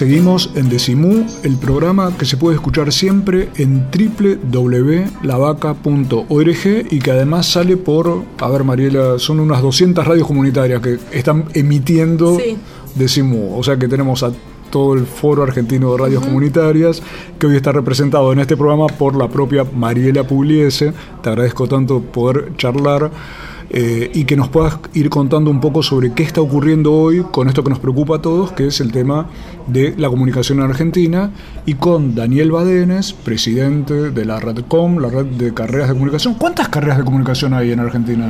Seguimos en Decimú, el programa que se puede escuchar siempre en www.lavaca.org y que además sale por, a ver Mariela, son unas 200 radios comunitarias que están emitiendo Decimú. O sea que tenemos a todo el foro argentino de radios comunitarias, que hoy está representado en este programa por la propia Mariela Pugliese. Te agradezco tanto poder charlar eh, y que nos puedas ir contando un poco sobre qué está ocurriendo hoy con esto que nos preocupa a todos, que es el tema de la comunicación en Argentina, y con Daniel Badenes, presidente de la RedCom, la red de carreras de comunicación. ¿Cuántas carreras de comunicación hay en Argentina?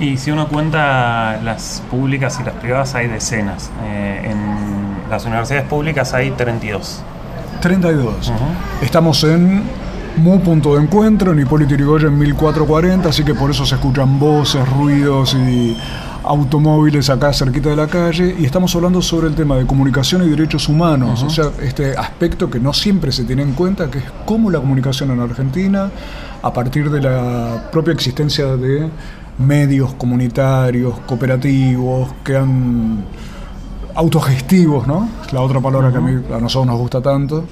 Y si uno cuenta las públicas y las privadas, hay decenas. Eh, en las universidades públicas hay 32. 32. Estamos en Mu punto de encuentro en Hipólito Yrigoyen 1440, así que por eso se escuchan voces, ruidos y automóviles acá cerquita de la calle. Y estamos hablando sobre el tema de comunicación y derechos humanos, o sea, este aspecto que no siempre se tiene en cuenta, que es cómo la comunicación en Argentina, a partir de la propia existencia de medios comunitarios, cooperativos, que han autogestivos, ¿no? Es la otra palabra que a, mí, a nosotros nos gusta tanto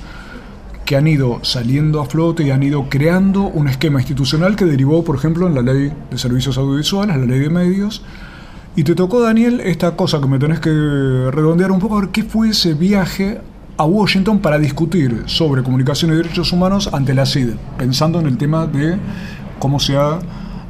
que han ido saliendo a flote y han ido creando un esquema institucional que derivó, por ejemplo, en la ley de servicios audiovisuales, la ley de medios. Y te tocó, Daniel, esta cosa que me tenés que redondear un poco, a ver qué fue ese viaje a Washington para discutir sobre comunicación y derechos humanos ante la CID, pensando en el tema de cómo se ha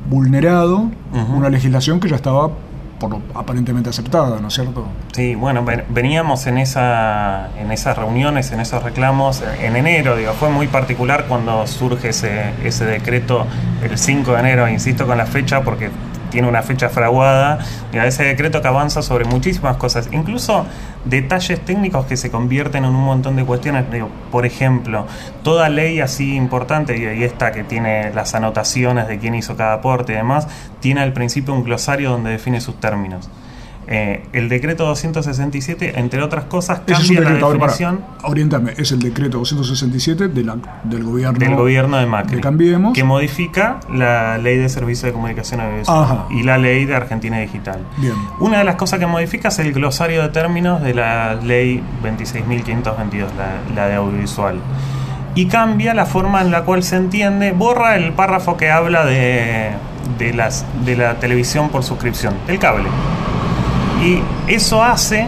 vulnerado una legislación que ya estaba por aparentemente aceptada, ¿no es cierto? Sí, bueno, veníamos en, esa, en esas reuniones, en esos reclamos, en enero, digo, fue muy particular cuando surge ese, ese decreto el 5 de enero, insisto con la fecha porque tiene una fecha fraguada, ese decreto que avanza sobre muchísimas cosas, incluso detalles técnicos que se convierten en un montón de cuestiones. por ejemplo, toda ley así importante, y esta que tiene las anotaciones de quién hizo cada aporte y demás, tiene al principio un glosario donde define sus términos. Eh, el decreto 267, entre otras cosas, cambia la definición. orientame, es el decreto 267 de del gobierno, del gobierno de Macri. Cambiemos. Que modifica la ley de servicio de comunicación audiovisual y la ley de Argentina Digital. Bien. Una de las cosas que modifica es el glosario de términos de la ley 26.522, la, la de audiovisual y cambia la forma en la cual se entiende, borra el párrafo que habla de, de, las, de la televisión por suscripción, el cable. Y eso hace,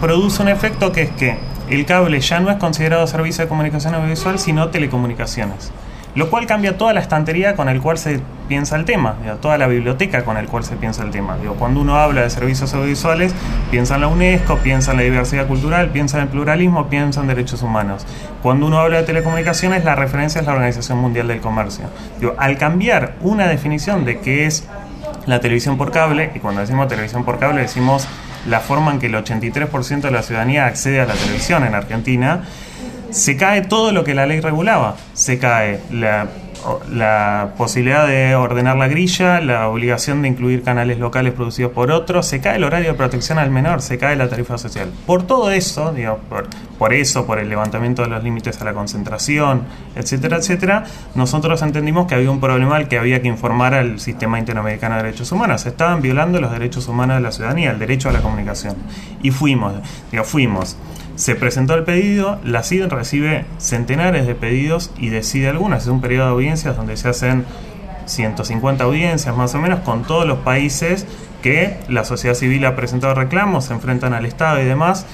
produce un efecto que es que el cable ya no es considerado servicio de comunicación audiovisual, sino telecomunicaciones. Lo cual cambia toda la estantería con el cual se piensa el tema, toda la biblioteca con el cual se piensa el tema. Cuando uno habla de servicios audiovisuales, piensa en la UNESCO, piensa en la diversidad cultural, piensa en el pluralismo, piensa en derechos humanos. Cuando uno habla de telecomunicaciones, la referencia es la Organización Mundial del Comercio. Al cambiar una definición de qué es la televisión por cable, y cuando decimos televisión por cable decimos la forma en que el 83% de la ciudadanía accede a la televisión en Argentina, se cae todo lo que la ley regulaba. Se cae la la posibilidad de ordenar la grilla, la obligación de incluir canales locales producidos por otros, se cae el horario de protección al menor, se cae la tarifa social. Por todo eso, digo, por, eso, por el levantamiento de los límites a la concentración, etcétera, etcétera, nosotros entendimos que había un problema al que había que informar al sistema interamericano de derechos humanos. Se estaban violando los derechos humanos de la ciudadanía, el derecho a la comunicación. Y fuimos, digo, fuimos. Se presentó el pedido, la CID recibe centenares de pedidos y decide algunas. Es un periodo de audiencias donde se hacen 150 audiencias más o menos con todos los países que la sociedad civil ha presentado reclamos, se enfrentan al Estado y demás.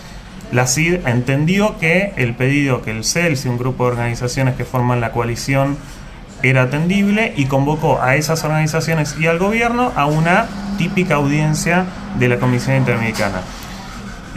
La CID entendió que el pedido que el CELS y un grupo de organizaciones que forman la coalición era atendible y convocó a esas organizaciones y al gobierno a una típica audiencia de la Comisión Interamericana.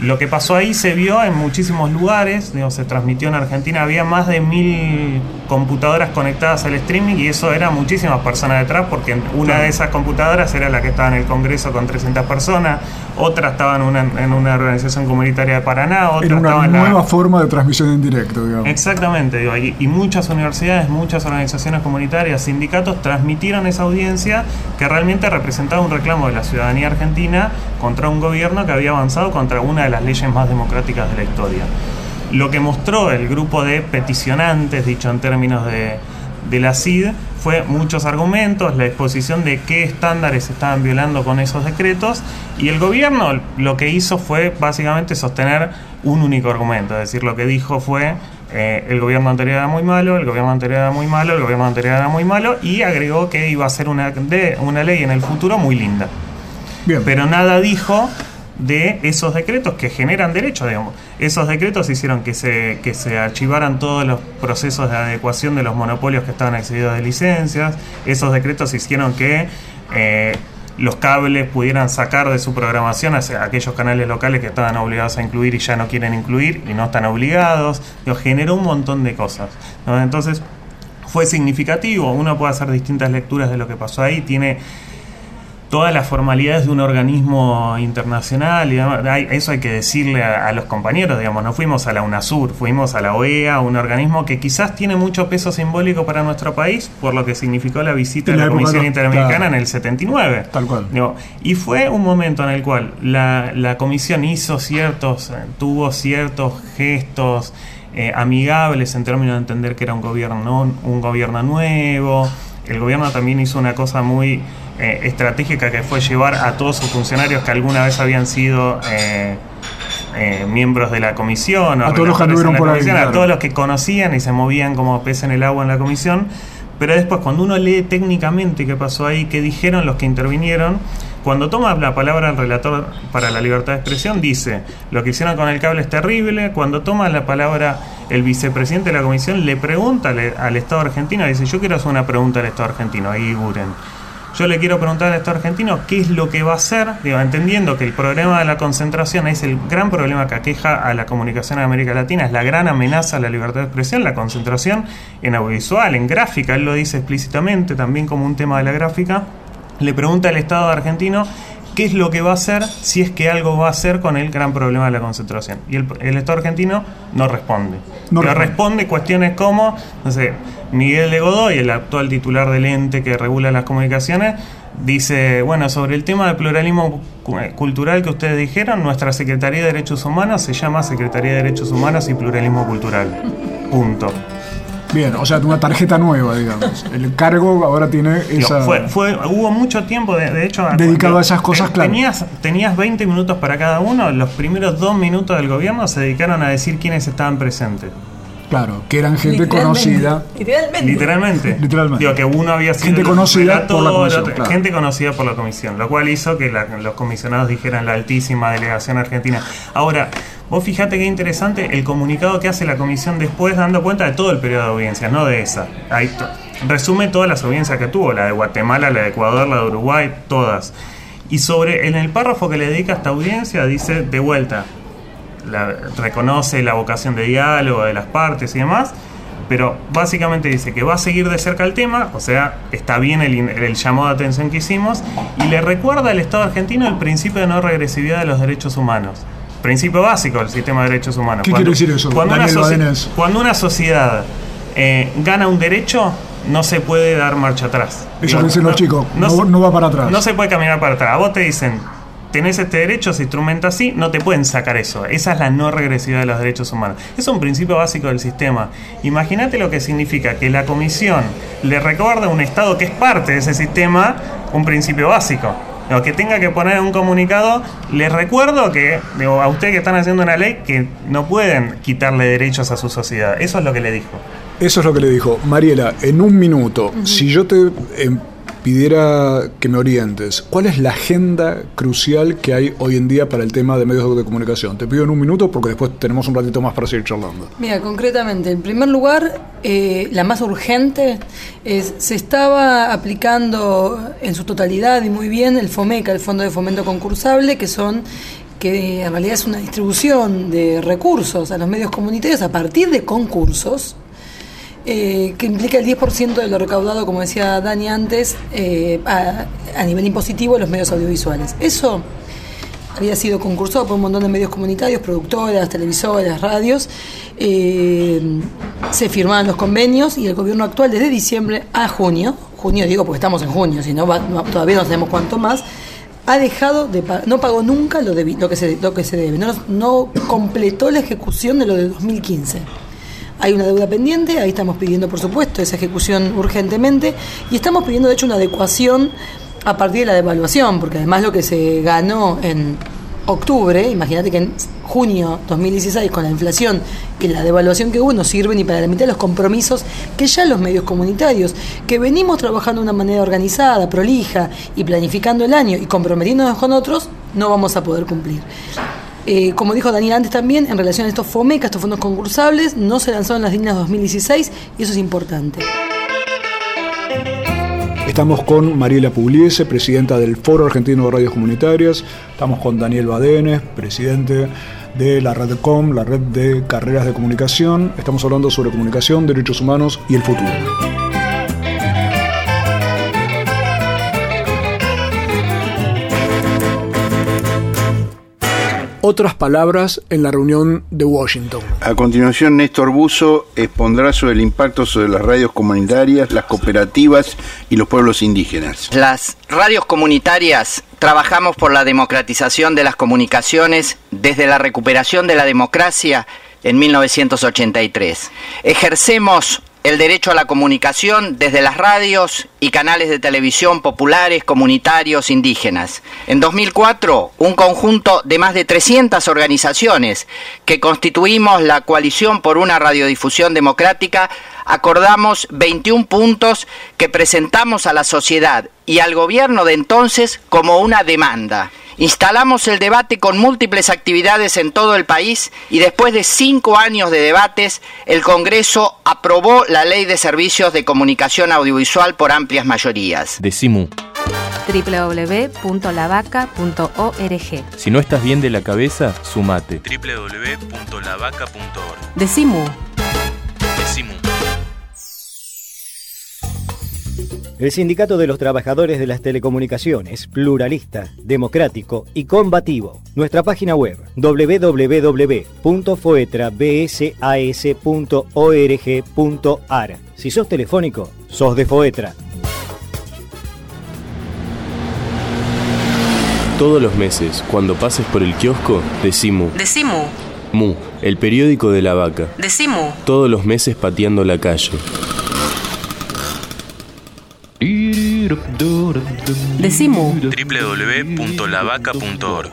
Lo que pasó ahí se vio en muchísimos lugares, se transmitió en Argentina, había más de mil computadoras conectadas al streaming y eso era muchísimas personas detrás porque una de esas computadoras era la que estaba en el Congreso con 300 personas, otra estaba en una, en una organización comunitaria de Paraná, otra Era una estaba en nueva la... forma de transmisión en directo, digamos. Exactamente, digo, y, y muchas universidades, muchas organizaciones comunitarias, sindicatos transmitieron esa audiencia que realmente representaba un reclamo de la ciudadanía argentina contra un gobierno que había avanzado contra una de las leyes más democráticas de la historia. Lo que mostró el grupo de peticionantes, dicho en términos de, de la CID, fue muchos argumentos, la exposición de qué estándares se estaban violando con esos decretos y el gobierno lo que hizo fue básicamente sostener un único argumento, es decir, lo que dijo fue eh, el gobierno anterior era muy malo, el gobierno anterior era muy malo, el gobierno anterior era muy malo y agregó que iba a ser una, de, una ley en el futuro muy linda. Bien. Pero nada dijo de esos decretos que generan derechos, digamos. Esos decretos hicieron que se, que se archivaran todos los procesos de adecuación de los monopolios que estaban excedidos de licencias. Esos decretos hicieron que eh, los cables pudieran sacar de su programación aquellos canales locales que estaban obligados a incluir y ya no quieren incluir y no están obligados. Digo, generó un montón de cosas. Entonces fue significativo. Uno puede hacer distintas lecturas de lo que pasó ahí. Tiene todas las formalidades de un organismo internacional, y demás. Hay- eso hay que decirle a, a los compañeros, digamos, no fuimos a la UNASUR, fuimos a la OEA, un organismo que quizás tiene mucho peso simbólico para nuestro país, por lo que significó la visita de la Comisión no- Interamericana claro. en el 79. Tal cual. Digo, y fue un momento en el cual la, la comisión hizo ciertos, eh, tuvo ciertos gestos eh, amigables en términos de entender que era un gobierno, un gobierno nuevo. El gobierno también hizo una cosa muy eh, estratégica que fue llevar a todos sus funcionarios que alguna vez habían sido eh, eh, miembros de la comisión, o A todos los que anduvieron por ahí, comisión, claro. a todos los que conocían y se movían como pez en el agua en la comisión. Pero después, cuando uno lee técnicamente qué pasó ahí, qué dijeron los que intervinieron, cuando toma la palabra el relator para la libertad de expresión, dice, lo que hicieron con el cable es terrible. Cuando toma la palabra el vicepresidente de la comisión, le pregunta al, al Estado argentino, dice, yo quiero hacer una pregunta al Estado argentino, ahí Guren. Yo le quiero preguntar al Estado argentino qué es lo que va a hacer, digo, entendiendo que el problema de la concentración es el gran problema que aqueja a la comunicación en América Latina, es la gran amenaza a la libertad de expresión, la concentración en audiovisual, en gráfica, él lo dice explícitamente, también como un tema de la gráfica. Le pregunta al Estado argentino qué es lo que va a hacer si es que algo va a hacer con el gran problema de la concentración. Y el, el Estado argentino no responde. No Pero responde. cuestiones como, no sé, Miguel de Godoy, el actual titular del ente que regula las comunicaciones, dice, bueno, sobre el tema del pluralismo eh, cultural que ustedes dijeron, nuestra Secretaría de Derechos Humanos se llama Secretaría de Derechos Humanos y Pluralismo Cultural. Punto. Bien, o sea, una tarjeta nueva, digamos. El cargo ahora tiene esa. Fue, fue, hubo mucho tiempo, de, de hecho... Dedicado a esas cosas, claro. Tenías, tenías 20 minutos para cada uno, los primeros dos minutos del gobierno se dedicaron a decir quiénes estaban presentes. Claro, que eran gente Literalmente. conocida. Literalmente. Literalmente. Literalmente. Digo que uno había sido Gente conocida por la comisión, otro- claro. gente conocida por la comisión, lo cual hizo que la- los comisionados dijeran la altísima delegación argentina. Ahora, vos fijate qué interesante el comunicado que hace la comisión después dando cuenta de todo el periodo de audiencias, no de esa. Ahí resume todas las audiencias que tuvo, la de Guatemala, la de Ecuador, la de Uruguay, todas. Y sobre en el párrafo que le dedica a esta audiencia dice de vuelta, la- reconoce la vocación de diálogo de las partes y demás, pero básicamente dice que va a seguir de cerca el tema, o sea, está bien el, llamado de atención que hicimos, y le recuerda al Estado argentino el principio de no regresividad de los derechos humanos. Principio básico del sistema de derechos humanos. ¿Qué quiere decir eso, Cuando, una, Daniel cuando una sociedad eh, gana un derecho, no se puede dar marcha atrás. Eso dicen los chicos, no- no va para atrás. No se puede caminar para atrás. A vos te dicen, tenés este derecho, se instrumenta así, no te pueden sacar eso. Esa es la no regresividad de los derechos humanos. Es un principio básico del sistema. Imagínate lo que significa que la comisión le recuerda a un Estado que es parte de ese sistema un principio básico. Lo que tenga que poner en un comunicado, les recuerdo que, digo, a ustedes que están haciendo una ley, que no pueden quitarle derechos a su sociedad. Eso es lo que le dijo. Eso es lo que le dijo. Mariela, en un minuto, si yo te em, pidiera que me orientes, ¿cuál es la agenda crucial que hay hoy en día para el tema de medios de comunicación? Te pido en un minuto porque después tenemos un ratito más para seguir charlando. Mira, concretamente, en primer lugar, eh, la más urgente es, se estaba aplicando en su totalidad y muy bien el FOMECA, el Fondo de Fomento Concursable, que son que en realidad es una distribución de recursos a los medios comunitarios a partir de concursos eh, que implica el 10% de lo recaudado, como decía Dani antes, eh, a, nivel impositivo en los medios audiovisuales. Eso había sido concursado por un montón de medios comunitarios, productoras, televisoras, radios. Eh, se firmaban los convenios y el gobierno actual desde diciembre a junio, junio digo porque estamos en junio, si no, todavía no sabemos cuánto más, ha dejado de pagar, no pagó nunca lo, que, se, lo que se debe, no, no completó la ejecución de lo de 2015. Hay una deuda pendiente, ahí estamos pidiendo, por supuesto, esa ejecución urgentemente y estamos pidiendo, de hecho, una adecuación a partir de la devaluación, porque además lo que se ganó en octubre, imagínate que en junio 2016, con la inflación y la devaluación que hubo, no sirve ni para la mitad de los compromisos que ya los medios comunitarios, que venimos trabajando de una manera organizada, prolija y planificando el año y comprometiéndonos con otros, no vamos a poder cumplir. Eh, como dijo Daniel antes también, en relación a estos FOMECA, estos fondos concursables, no se lanzaron las líneas 2016 y eso es importante. Estamos con Mariela Pugliese, presidenta del Foro Argentino de Radios Comunitarias. Estamos con Daniel Badenes, presidente de la Red Com, la red de carreras de comunicación. Estamos hablando sobre comunicación, derechos humanos y el futuro. Otras palabras en la reunión de Washington. A continuación, Néstor Buzo expondrá sobre el impacto sobre las radios comunitarias, las cooperativas y los pueblos indígenas. Las radios comunitarias trabajamos por la democratización de las comunicaciones desde la recuperación de la democracia en 1983. Ejercemos el derecho a la comunicación desde las radios y canales de televisión populares, comunitarios, indígenas. En 2004, un conjunto de más de 300 organizaciones que constituimos la Coalición por una Radiodifusión Democrática acordamos 21 puntos que presentamos a la sociedad y al gobierno de entonces como una demanda. Instalamos el debate con múltiples actividades en todo el país y después de cinco años de debates, el Congreso aprobó la Ley de Servicios de Comunicación Audiovisual por amplias mayorías. Decimu. www.lavaca.org. Si no estás bien de la cabeza, sumate. www.lavaca.org. Decimu. El Sindicato de los Trabajadores de las Telecomunicaciones, pluralista, democrático y combativo. Nuestra página web www.foetrabsas.org.ar. Si sos telefónico, sos de Foetra. Todos los meses, cuando pases por el kiosco, Decimu. Decimu. Mu, el periódico de la vaca. Decimu. Todos los meses pateando la calle. Decimu. www.lavaca.org.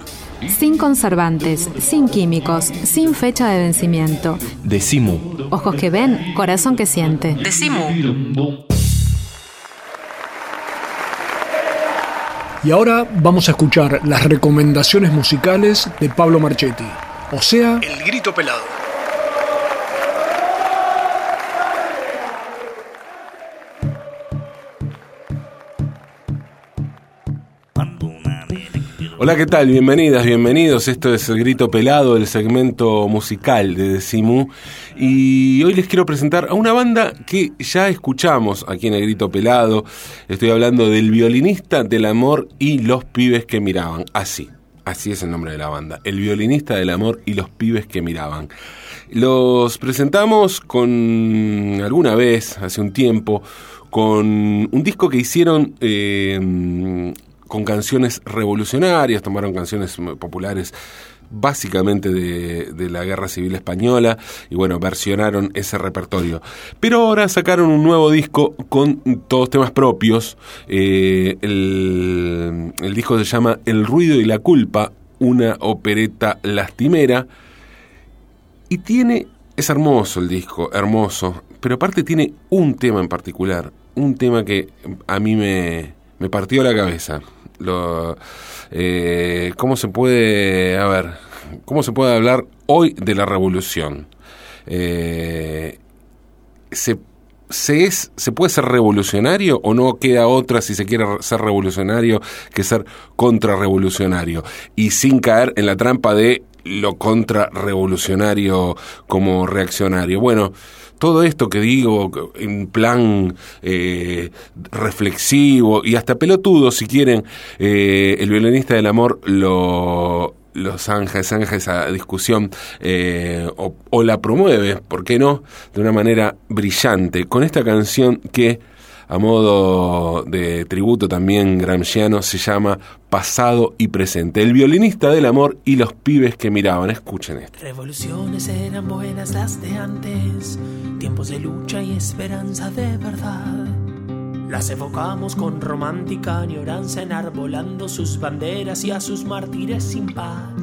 Sin conservantes, sin químicos, sin fecha de vencimiento. Decimu. Ojos que ven, corazón que siente. Decimu. Y ahora vamos a escuchar las recomendaciones musicales de Pablo Marchetti. O sea, El Grito Pelado. Hola, ¿qué tal? Bienvenidas, bienvenidos. Esto es El Grito Pelado, el segmento musical de Decimu. Y hoy les quiero presentar a una banda que ya escuchamos aquí en El Grito Pelado. Estoy hablando del violinista del amor y los pibes que miraban. Así, así es el nombre de la banda. El violinista del amor y los pibes que miraban. Los presentamos con alguna vez, hace un tiempo, con un disco que hicieron eh, con canciones revolucionarias, tomaron canciones populares básicamente de, la Guerra Civil Española y bueno, versionaron ese repertorio. Pero ahora sacaron un nuevo disco con todos temas propios. Eh, el, el disco se llama El ruido y la culpa, una opereta lastimera. Y tiene, es hermoso el disco, hermoso, pero aparte tiene un tema en particular, un tema que a mí me, me partió la cabeza. Lo, eh, ¿Cómo se puede, a ver, cómo se puede hablar hoy de la revolución? Eh, ¿se, se, es, ¿Se puede ser revolucionario o no queda otra si se quiere ser revolucionario que ser contrarrevolucionario? Y sin caer en la trampa de lo contrarrevolucionario como reaccionario. Bueno, todo esto que digo en plan eh, reflexivo y hasta pelotudo, si quieren, eh, el violinista del amor lo los zanja, zanja esa discusión eh, o, o la promueve, ¿por qué no?, de una manera brillante, con esta canción que a modo de tributo también gramsciano se llama Pasado y Presente. El violinista del amor y los pibes que miraban. Escuchen esto. Revoluciones eran buenas las de antes, tiempos de lucha y esperanza de verdad. Las evocamos con romántica añoranza enarbolando sus banderas y a sus mártires sin paz.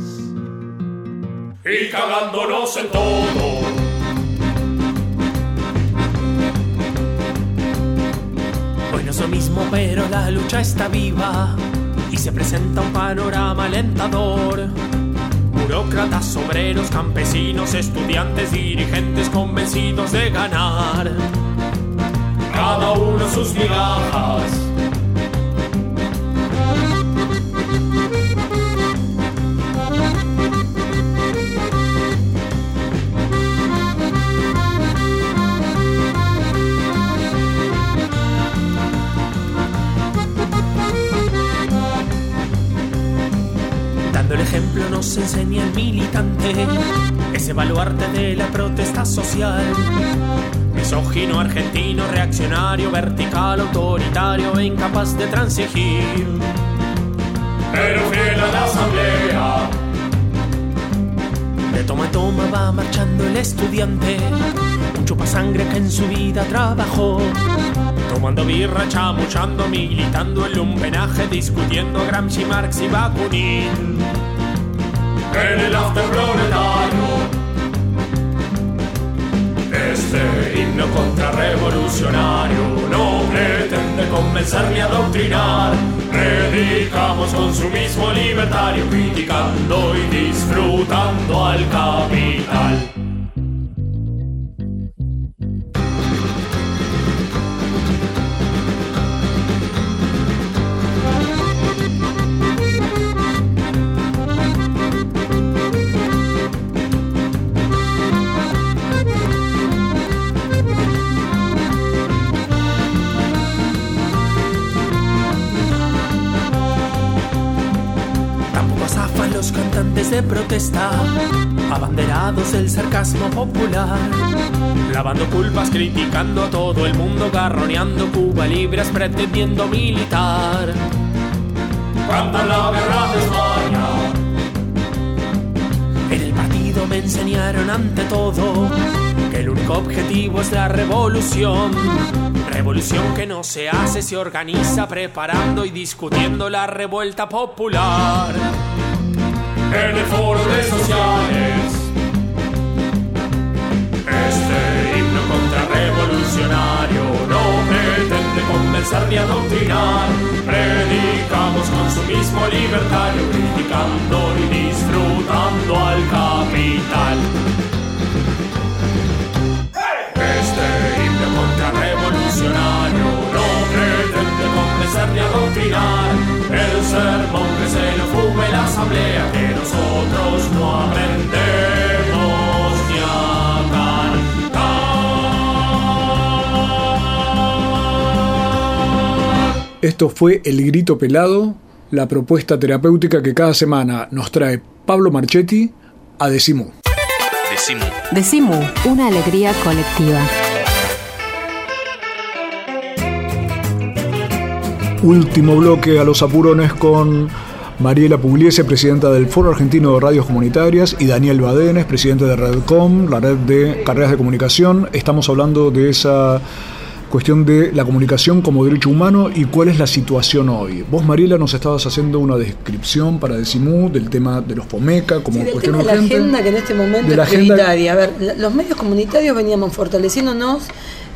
Y cagándonos en todo. Es lo mismo, pero la lucha está viva y se presenta un panorama alentador. Burócratas, obreros, campesinos, estudiantes, dirigentes convencidos de ganar. Cada uno sus migajas. Ejemplo nos enseña el militante, ese baluarte de la protesta social. Misógino, argentino, reaccionario, vertical, autoritario e incapaz de transigir. Pero fiel a la asamblea. De toma a toma va marchando el estudiante, un chupasangre que en su vida trabajó. Tomando birra, chamuchando, militando el lumpenaje, discutiendo Gramsci, Marx y Bakunin. En el after proletario. Este himno contrarrevolucionario no pretende convencer ni adoctrinar. Predicamos consumismo libertario, criticando y disfrutando al capital. Abanderados del sarcasmo popular. Lavando culpas, criticando a todo el mundo, garroneando Cuba libres, pretendiendo militar. Cuando la de España. En el partido me enseñaron ante todo que el único objetivo es la revolución. Revolución que no se hace, se organiza preparando y discutiendo la revuelta popular. En el foro de sociales. Este himno contrarrevolucionario no pretende convencer ni adoctrinar. Predicamos consumismo libertario, criticando y disfrutando al capital. Este himno contrarrevolucionario no pretende convencer ni adoctrinar. El sermón que se lo fume la asamblea, Esto fue El Grito Pelado, la propuesta terapéutica que cada semana nos trae Pablo Marchetti a Decimú. Decimú. Decimu, una alegría colectiva. Último bloque a los apurones con Mariela Pugliese, presidenta del Foro Argentino de Radios Comunitarias, y Daniel Badenes, presidente de Redcom, la red de carreras de comunicación. Estamos hablando de esa cuestión de la comunicación como derecho humano y cuál es la situación hoy. Vos, Mariela, nos estabas haciendo una descripción para Decimú del tema de los FOMECA como Sí, del cuestión tema de la agenda que en este momento De la es agenda- prioritaria. A ver, los medios comunitarios veníamos fortaleciéndonos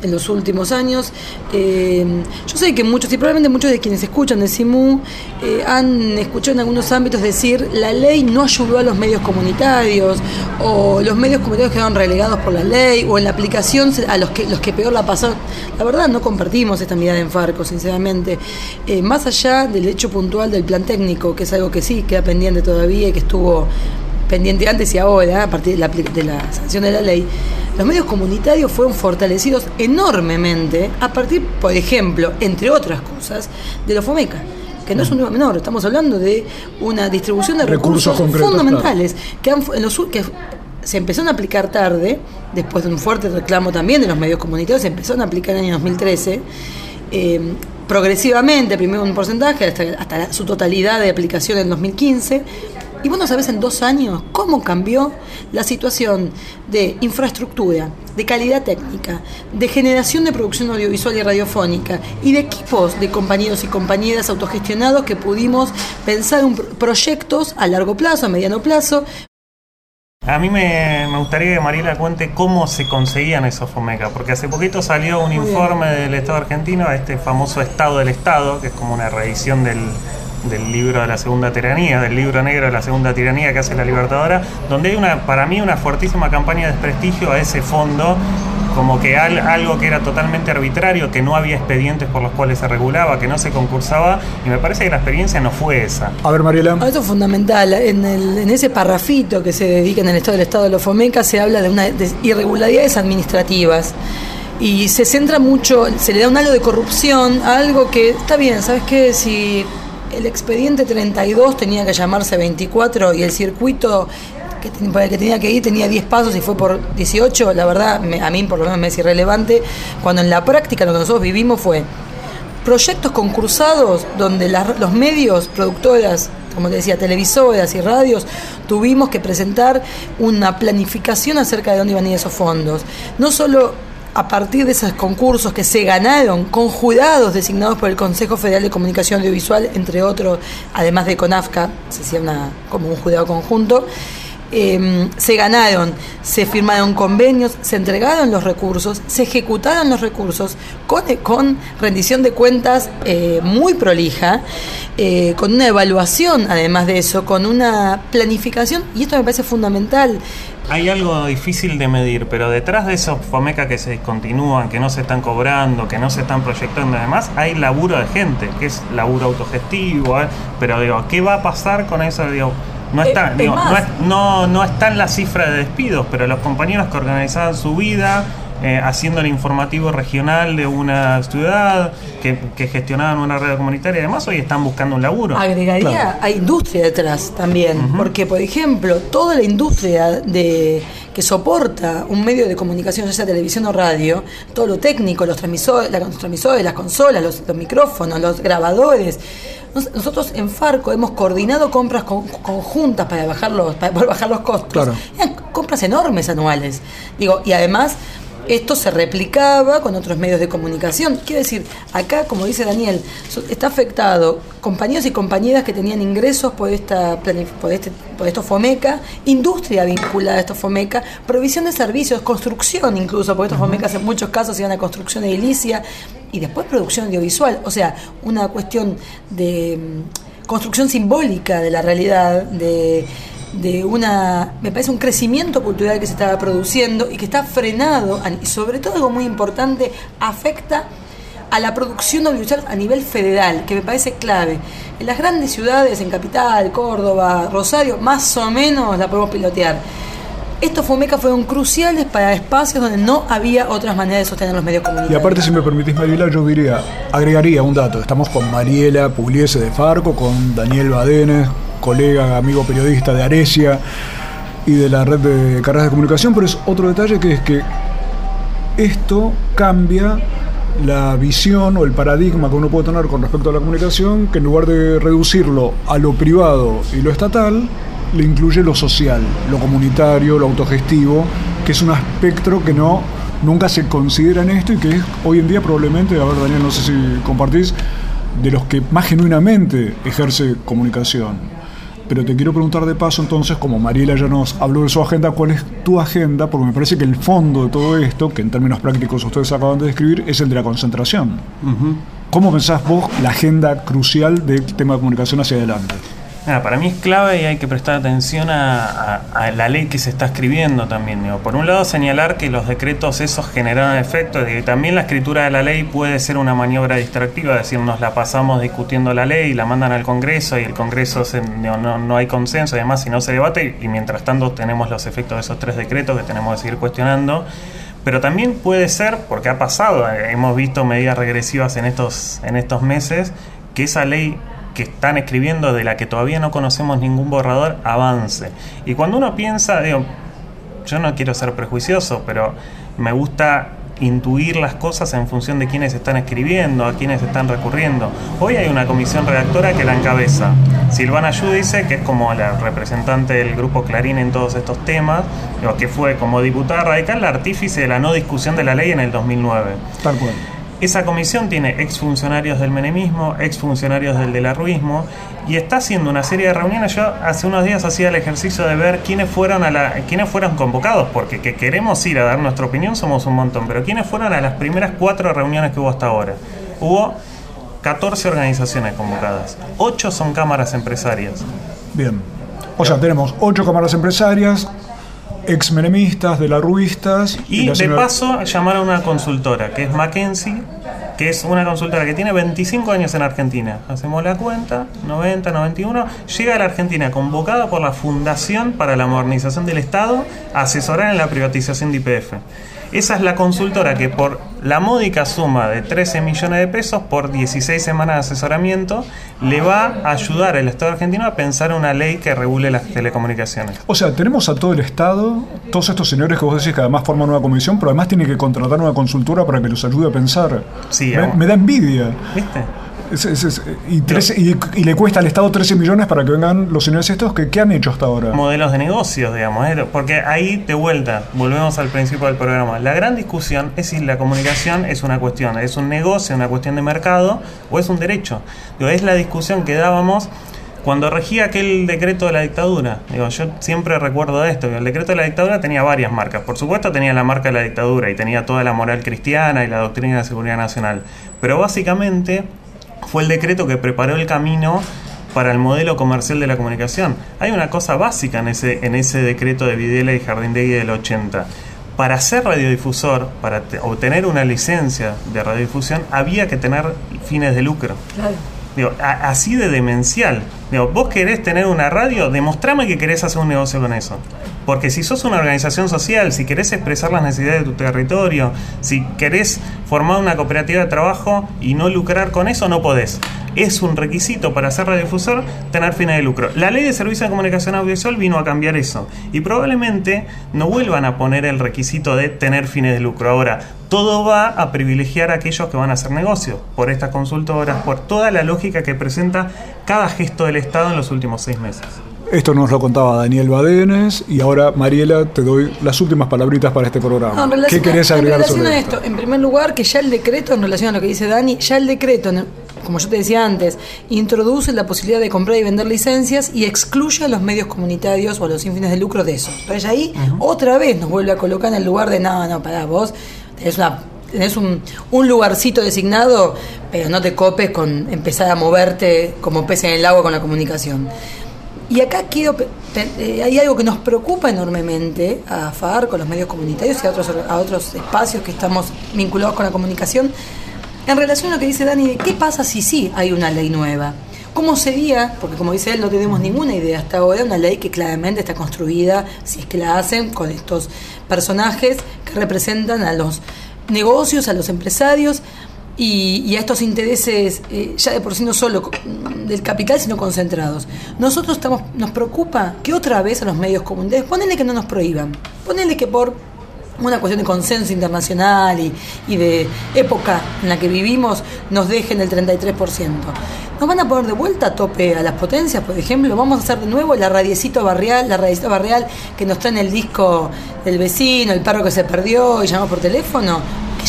en los últimos años. Eh, yo sé que muchos, y probablemente muchos de quienes escuchan de CIMU, eh, han escuchado en algunos ámbitos decir la ley no ayudó a los medios comunitarios, o los medios comunitarios quedaron relegados por la ley, o en la aplicación a los que, los que peor la pasaron. La verdad, no compartimos esta mirada en Farco, sinceramente. Eh, más allá del hecho puntual del plan técnico, que es algo que sí queda pendiente todavía y que estuvo pendiente antes y ahora, a partir de la, de la sanción de la ley, los medios comunitarios fueron fortalecidos enormemente a partir, por ejemplo, entre otras cosas, de los FOMECA que no es un número menor, estamos hablando de una distribución de recursos, fundamentales que, han, en los, que se empezaron a aplicar tarde, después de un fuerte reclamo también de los medios comunitarios, se empezaron a aplicar en el año 2013. Eh, progresivamente, primero un porcentaje, hasta, hasta su totalidad de aplicación en 2015, y vos no sabés en dos años cómo cambió la situación de infraestructura, de calidad técnica, de generación de producción audiovisual y radiofónica y de equipos de compañeros y compañeras autogestionados que pudimos pensar en proyectos a largo plazo, a mediano plazo. A mí me, gustaría que Mariela cuente cómo se conseguían esos FOMECA, porque hace poquito salió un informe del Estado argentino, este famoso Estado del Estado, que es como una reedición del, del libro de la segunda tiranía, del libro negro de la segunda tiranía que hace la Libertadora, donde hay una, para mí, una fuertísima campaña de desprestigio a ese fondo, como que algo que era totalmente arbitrario, que no había expedientes por los cuales se regulaba, que no se concursaba, y me parece que la experiencia no fue esa. A ver, Mariela. Ah, eso es fundamental. En, en ese parrafito que se dedica en el Estado del Estado de los FOMECA se habla de, una, de irregularidades administrativas y se centra mucho, se le da un halo de corrupción a algo que está bien, ¿sabes qué? Si el expediente 32 tenía que llamarse 24 y el circuito que, por el que tenía que ir tenía 10 pasos y fue por 18, la verdad a mí por lo menos me es irrelevante, cuando en la práctica lo que nosotros vivimos fue proyectos concursados donde los medios, productoras, como te decía, televisoras y radios, tuvimos que presentar una planificación acerca de dónde iban a ir esos fondos. No solo a partir de esos concursos que se ganaron con jurados designados por el Consejo Federal de Comunicación Audiovisual, entre otros, además de CONAFCA, se hacía una, como un jurado conjunto, em, se ganaron, se firmaron convenios, se entregaron los recursos, se ejecutaron los recursos con, con rendición de cuentas eh, muy prolija, eh, con una evaluación además de eso, con una planificación, y esto me parece fundamental hay algo difícil de medir, pero detrás de esos FOMECA que se discontinúan, que no se están cobrando, que no se están proyectando además, hay laburo de gente, que es laburo autogestivo, ¿eh? pero digo, ¿qué va a pasar con eso? No está, eh, no, no está en la cifra de despidos, pero los compañeros que organizaban su vida, eh, haciendo el informativo regional de una ciudad, que, gestionaban una red comunitaria y demás, hoy están buscando un laburo. Agregaría, hay industria detrás también, porque por ejemplo, toda la industria de que soporta un medio de comunicación, ya sea televisión o radio, todo lo técnico, los transmisores, los transmisores las consolas, los, micrófonos, los grabadores. Nosotros en Farco hemos coordinado compras conjuntas para bajar los, para bajar los costos. compras enormes anuales. Digo, y además esto se replicaba con otros medios de comunicación. Quiero decir, acá, como dice Daniel, está afectado compañeros y compañeras que tenían ingresos por esta por este por estos FOMECA, industria vinculada a estos FOMECA, provisión de servicios, construcción incluso, porque estos FOMECA en muchos casos iban a construcción edilicia y después producción audiovisual, o sea, una cuestión de mm, construcción simbólica de la realidad, de de una, me parece un crecimiento cultural que se estaba produciendo y que está frenado, y sobre todo algo muy importante, afecta a la producción audiovisual a nivel federal, que me parece clave. En las grandes ciudades, en Capital, Córdoba, Rosario, más o menos la podemos pilotear. Estos FOMECA fueron cruciales para espacios donde no había otras maneras de sostener los medios comunitarios. Y aparte, si me permitís, Mariela, yo diría, agregaría un dato. Estamos con Mariela Pugliese de Farco, con Daniel Badenes, colega, amigo periodista de Aresia y de la red de carreras de comunicación, pero es otro detalle que es que esto cambia la visión o el paradigma que uno puede tener con respecto a la comunicación, que en lugar de reducirlo a lo privado y lo estatal, le incluye lo social, lo comunitario, lo autogestivo, que es un espectro que no nunca se considera en esto y que es hoy en día probablemente, a ver Daniel, no sé si compartís, de los que más genuinamente ejerce comunicación. Pero te quiero preguntar de paso entonces, como Mariela ya nos habló de su agenda, ¿cuál es tu agenda? Porque me parece que el fondo de todo esto, que en términos prácticos ustedes acaban de describir, es el de la concentración. ¿Cómo pensás vos la agenda crucial del tema de comunicación hacia adelante? Para mí es clave y hay que prestar atención a, la ley que se está escribiendo también. Por un lado, señalar que los decretos esos generaron efectos, y también la escritura de la ley puede ser una maniobra distractiva, es decir, nos la pasamos discutiendo la ley, la mandan al Congreso y el Congreso no, no, hay consenso y además si no se debate y mientras tanto tenemos los efectos de esos tres decretos que tenemos que seguir cuestionando. Pero también puede ser, porque ha pasado, hemos visto medidas regresivas en estos, en estos meses, que esa ley que están escribiendo de la que todavía no conocemos ningún borrador avance. Y cuando uno piensa, digo, yo no quiero ser prejuicioso, pero me gusta intuir las cosas en función de quiénes están escribiendo, a quiénes están recurriendo. Hoy hay una comisión redactora que la encabeza Silvana Yudice, que es como la representante del grupo Clarín en todos estos temas, que fue como diputada radical la artífice de la no discusión de la ley en el 2009. Tal cual. Esa comisión tiene exfuncionarios del menemismo, exfuncionarios del delarruismo y está haciendo una serie de reuniones. Yo hace unos días hacía el ejercicio de ver quiénes fueron a la, quiénes fueron convocados, porque que queremos ir a dar nuestra opinión somos un montón, pero quiénes fueron a las primeras cuatro reuniones que hubo hasta ahora. Hubo 14 organizaciones convocadas, 8 son cámaras empresarias. Bien. O sea, tenemos 8 cámaras empresarias, ex-menemistas, de la ruistas. Y, de paso llamaron a una consultora, que es Mackenzie, que es una consultora que tiene 25 años en Argentina. Hacemos la cuenta, 90, 91. Llega a la Argentina convocada por la Fundación para la Modernización del Estado a asesorar en la privatización de IPF. Esa es la consultora que por la módica suma de 13 millones de pesos por 16 semanas de asesoramiento le va a ayudar al Estado argentino a pensar una ley que regule las telecomunicaciones. O sea, tenemos a todo el Estado, todos estos señores que vos decís que además forman una comisión, pero además tienen que contratar una consultora para que los ayude a pensar. Sí, me, me da envidia. ¿Viste? Y, le cuesta al Estado 13 millones para que vengan los señores estos que ¿qué han hecho hasta ahora? Modelos de negocios, digamos, ¿eh? porque ahí de vuelta, volvemos al principio del programa. La gran discusión es si la comunicación es una cuestión, es un negocio, una cuestión de mercado o es un derecho. es la discusión que dábamos cuando regía aquel decreto de la dictadura, digo, yo siempre recuerdo esto, el decreto de la dictadura tenía varias marcas. Por supuesto tenía la marca de la dictadura y tenía toda la moral cristiana y la doctrina de seguridad nacional. Pero básicamente fue el decreto que preparó el camino para el modelo comercial de la comunicación. Hay una cosa básica en ese, en ese decreto de Videla y Jardindegui del 80. Para ser radiodifusor, para obtener una licencia de radiodifusión, había que tener fines de lucro. Digo, así de demencial. Digo, vos querés tener una radio, demostrame que querés hacer un negocio con eso. Porque si sos una organización social, si querés expresar las necesidades de tu territorio, si querés formar una cooperativa de trabajo y no lucrar con eso, no podés. Es un requisito para ser radiodifusor tener fines de lucro. La ley de servicio de comunicación audiovisual vino a cambiar eso. Y probablemente no vuelvan a poner el requisito de tener fines de lucro. Ahora, todo va a privilegiar a aquellos que van a hacer negocio, por estas consultoras, por toda la lógica que presenta cada gesto del Estado en los últimos seis meses. Esto nos lo contaba Daniel Badenes y ahora Mariela te doy las últimas palabritas para este programa. ¿Qué querés agregar en sobre esto? En primer lugar, que ya el decreto, en relación a lo que dice Dani, ya el decreto, como yo te decía antes, introduce la posibilidad de comprar y vender licencias y excluye a los medios comunitarios o a los sin fines de lucro de eso. Entonces ahí otra vez nos vuelve a colocar en el lugar de, no, no, para vos tenés una tenés un, un, lugarcito designado, pero no te copes con empezar a moverte como pez en el agua con la comunicación. Y acá quiero, eh, hay algo que nos preocupa enormemente a FAR, con los medios comunitarios y a otros, a otros espacios que estamos vinculados con la comunicación, en relación a lo que dice Dani, ¿qué pasa si sí hay una ley nueva? ¿Cómo sería? Porque como dice él, no tenemos ninguna idea hasta ahora, una ley que claramente está construida, si es que la hacen, con estos personajes que representan a los negocios, a los empresarios, y, a estos intereses eh, ya de por sí no solo del capital, sino concentrados. Nosotros estamos, nos preocupa que otra vez a los medios comunitarios, ponele que no nos prohíban, ponele que por una cuestión de consenso internacional y, de época en la que vivimos nos dejen el 33%. ¿Nos van a poner de vuelta a tope a las potencias, por ejemplo? ¿Vamos a hacer de nuevo la radiecito barrial, la radiecito barrial que nos trae en el disco del vecino, el perro que se perdió y llamamos por teléfono?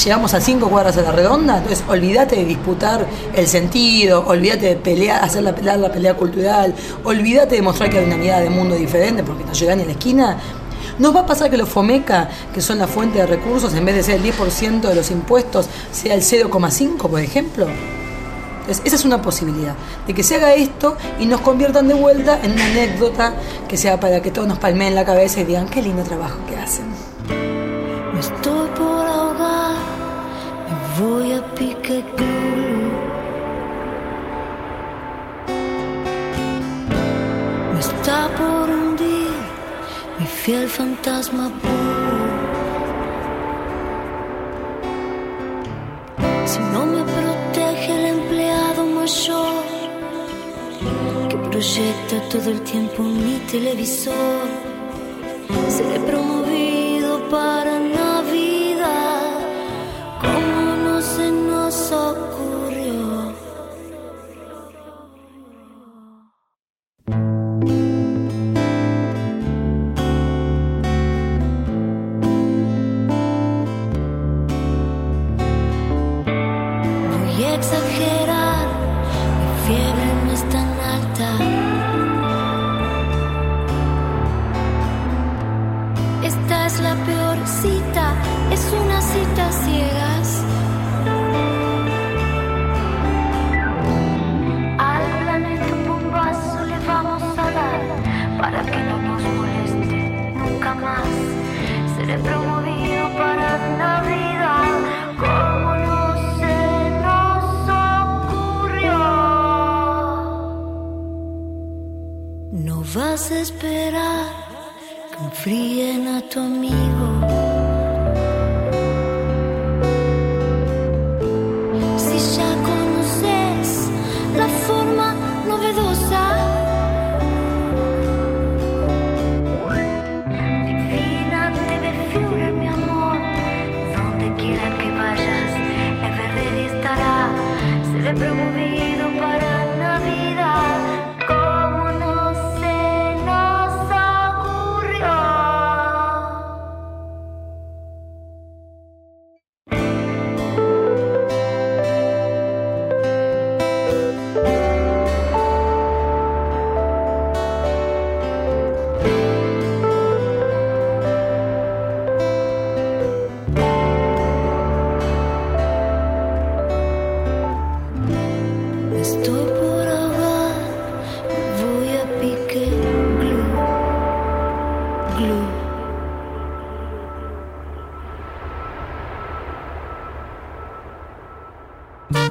llegamos a cinco cuadras a la redonda, entonces olvídate de disputar el sentido, olvídate de pelear, hacer la, la pelea cultural, olvídate de mostrar que hay una mirada de mundo diferente porque no llegan ni a la esquina. ¿Nos va a pasar que los FOMECA, que son la fuente de recursos, en vez de ser el 10% de los impuestos, sea el 0,5%, por ejemplo? Entonces, esa es una posibilidad, de que se haga esto y nos conviertan de vuelta en una anécdota que sea para que todos nos palmeen la cabeza y digan, qué lindo trabajo que hacen. Estoy por ahogar, me voy a fiel fantasma puro. Si no me protege el empleado mayor que proyecta todo el tiempo mi televisor,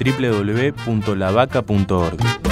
www.lavaca.org